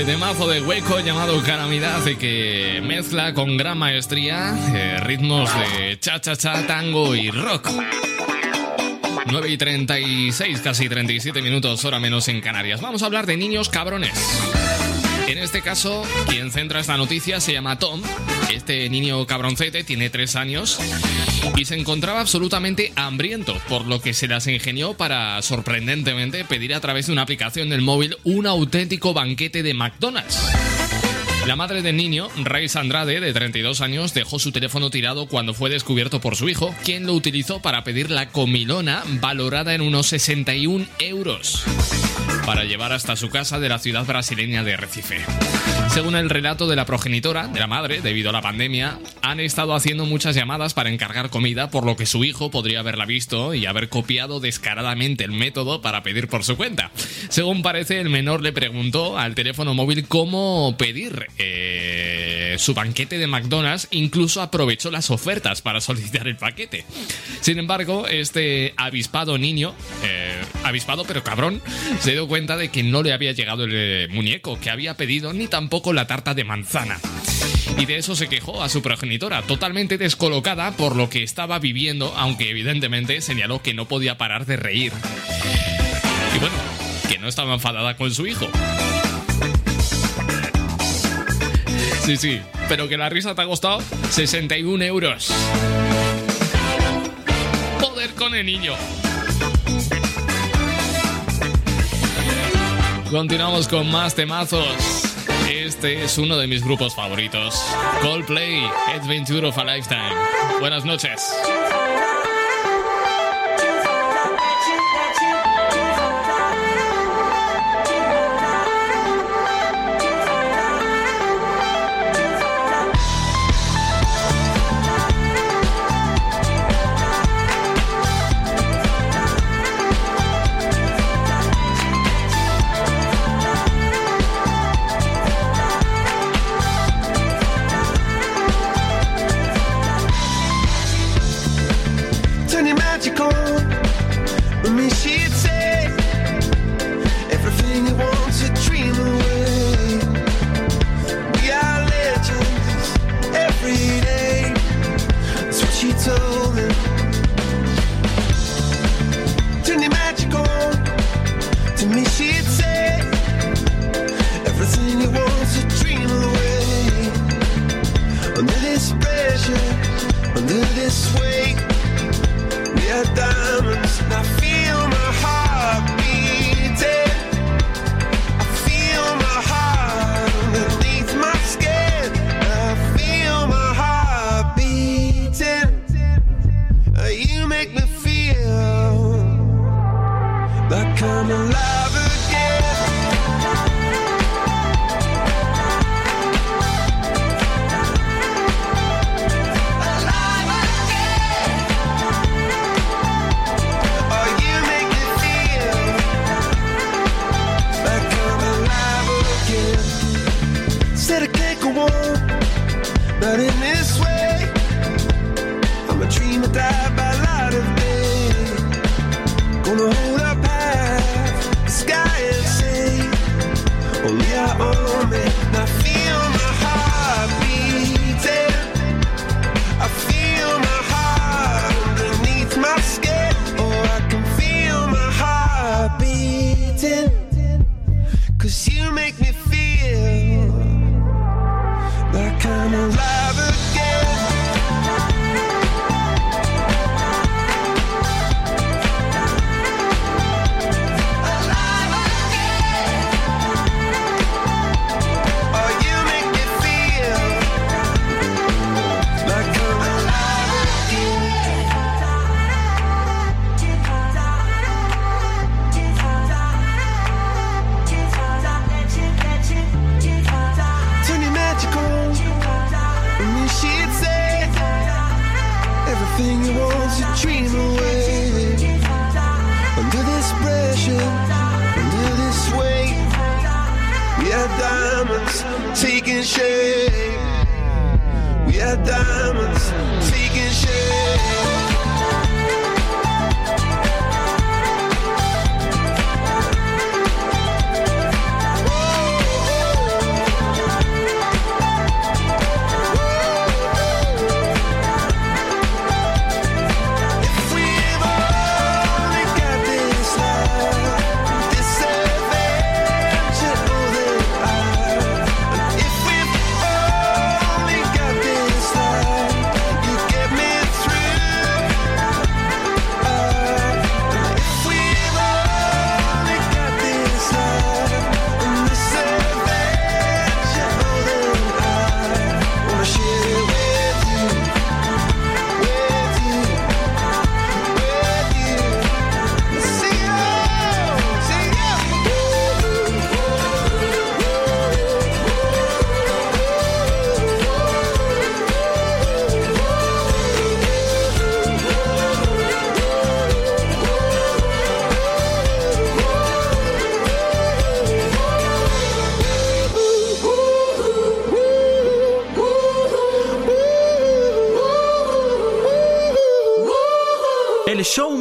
Este temazo de hueco llamado Calamidad y que mezcla con gran maestría eh, ritmos de cha-cha-cha, tango y rock. 9 y 36, casi 37 minutos, hora menos en Canarias. Vamos a hablar de niños cabrones. En este caso, quien centra esta noticia se llama Tom. Este niño cabroncete tiene 3 años y se encontraba absolutamente hambriento, por lo que se las ingenió para, sorprendentemente, pedir a través de una aplicación del móvil un auténtico banquete de McDonald's. La madre del niño, Raiz Andrade, de 32 años, dejó su teléfono tirado cuando fue descubierto por su hijo, quien lo utilizó para pedir la comilona valorada en unos 61 euros para llevar hasta su casa de la ciudad brasileña de Recife. Según el relato de la progenitora, de la madre, debido a la pandemia, han estado haciendo muchas llamadas para encargar comida, por lo que su hijo podría haberla visto y haber copiado descaradamente el método para pedir por su cuenta. Según parece, el menor le preguntó al teléfono móvil cómo pedir eh, su banquete de McDonald's, incluso aprovechó las ofertas para solicitar el paquete. Sin embargo, este avispado niño, eh, avispado pero cabrón, se dio cuenta de que no le había llegado el eh, muñeco que había pedido ni tampoco poco la tarta de manzana. Y de eso se quejó a su progenitora, totalmente descolocada por lo que estaba viviendo, aunque evidentemente señaló que no podía parar de reír. Y bueno, que no estaba enfadada con su hijo. Sí, sí, pero que la risa te ha costado 61 euros. Poder con el niño. Continuamos con más temazos. Este es uno de mis grupos favoritos. Coldplay, Adventure of a Lifetime. Buenas noches.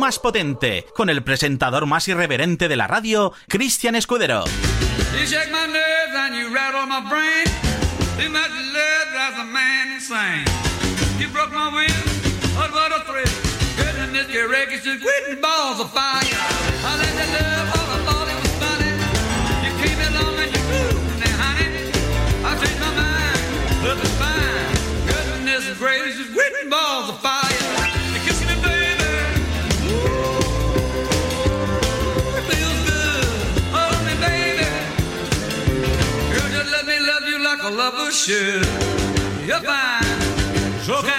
más potente, con el presentador más irreverente de la radio, Cristian Escudero. monsieur, Yopin, Joker.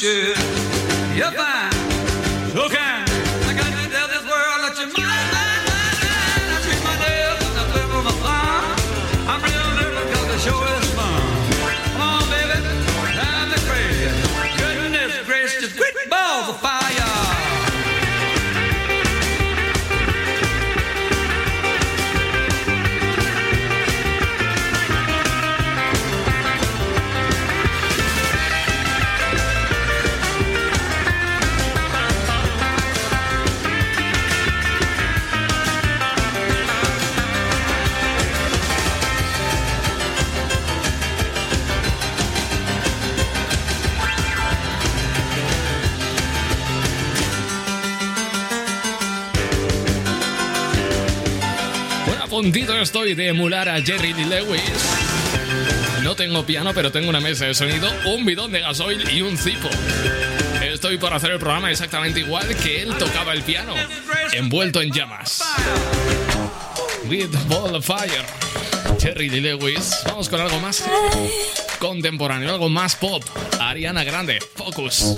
should. estoy de emular a Jerry Lee Lewis. No tengo piano, pero tengo una mesa de sonido, un bidón de gasoil y un cipo. Estoy por hacer el programa exactamente igual que él tocaba el piano, envuelto en llamas. With Ball of Fire, Jerry Lee Lewis. Vamos con algo más contemporáneo, algo más pop. Ariana Grande, Focus.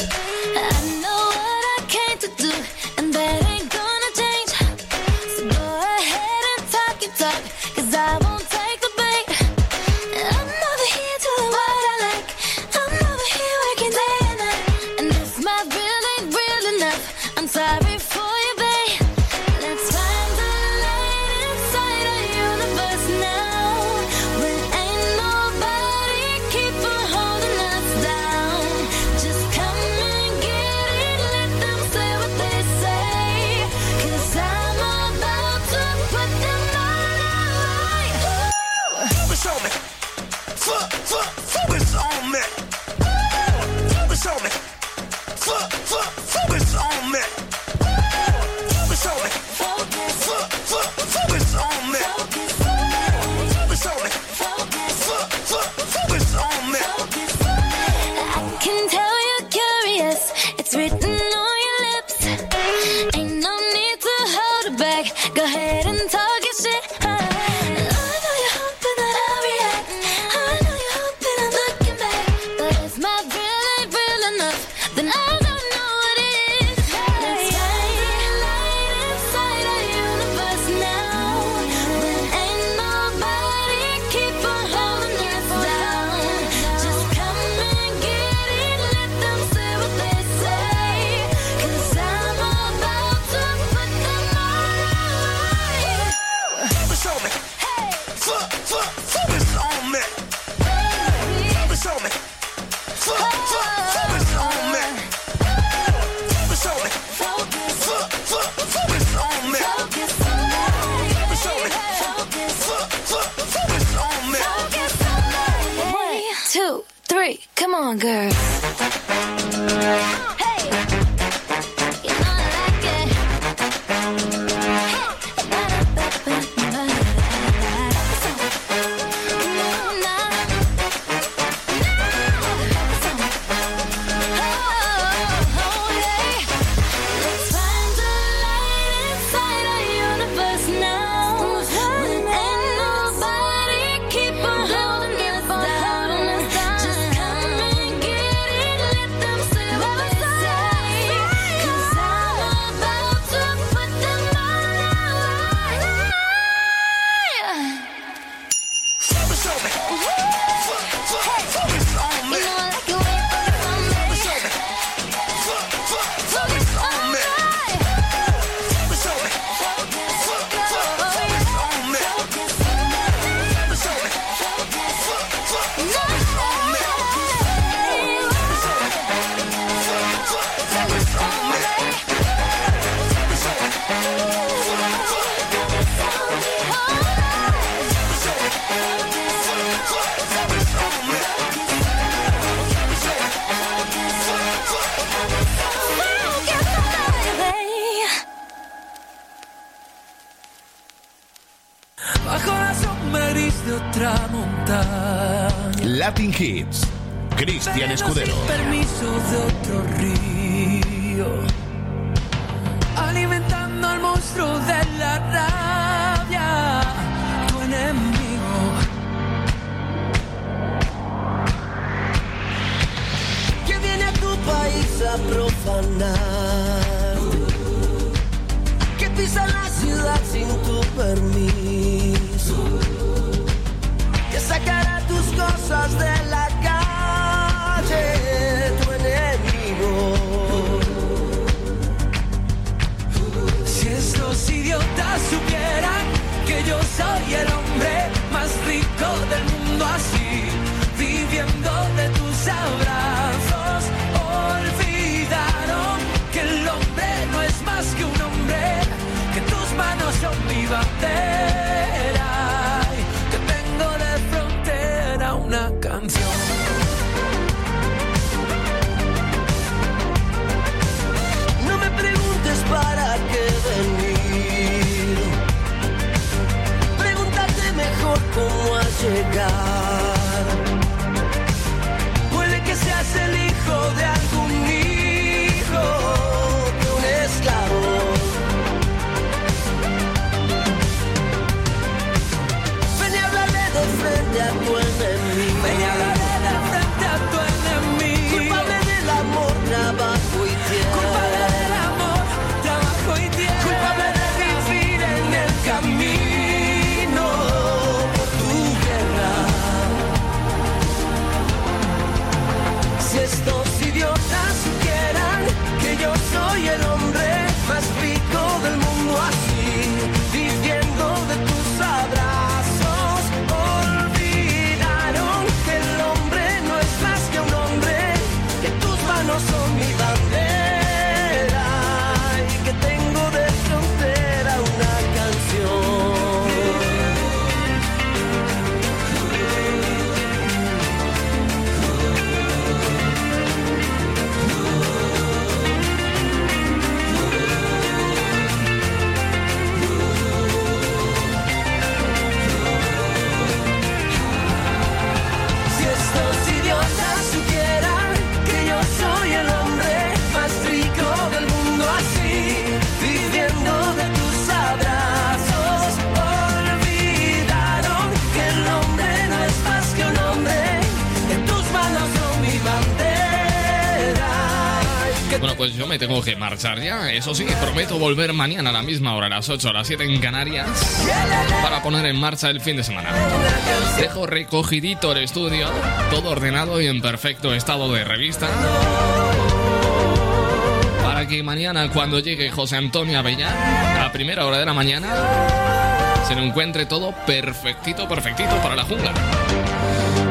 Yeah. pues yo me tengo que marchar ya. Eso sí, prometo volver mañana a la misma hora, a las 8 a las 7 en Canarias, para poner en marcha el fin de semana. Dejo recogidito el estudio, todo ordenado y en perfecto estado de revista. Para que mañana, cuando llegue José Antonio Avellán, a primera hora de la mañana, se lo encuentre todo perfectito, perfectito para la jungla.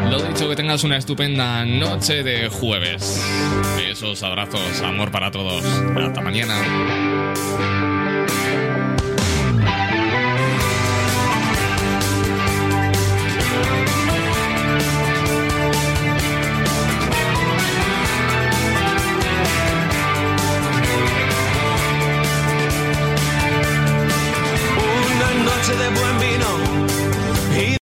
Lo dicho, que tengas una estupenda noche de jueves. Besos, abrazos, amor para todos. Hasta mañana.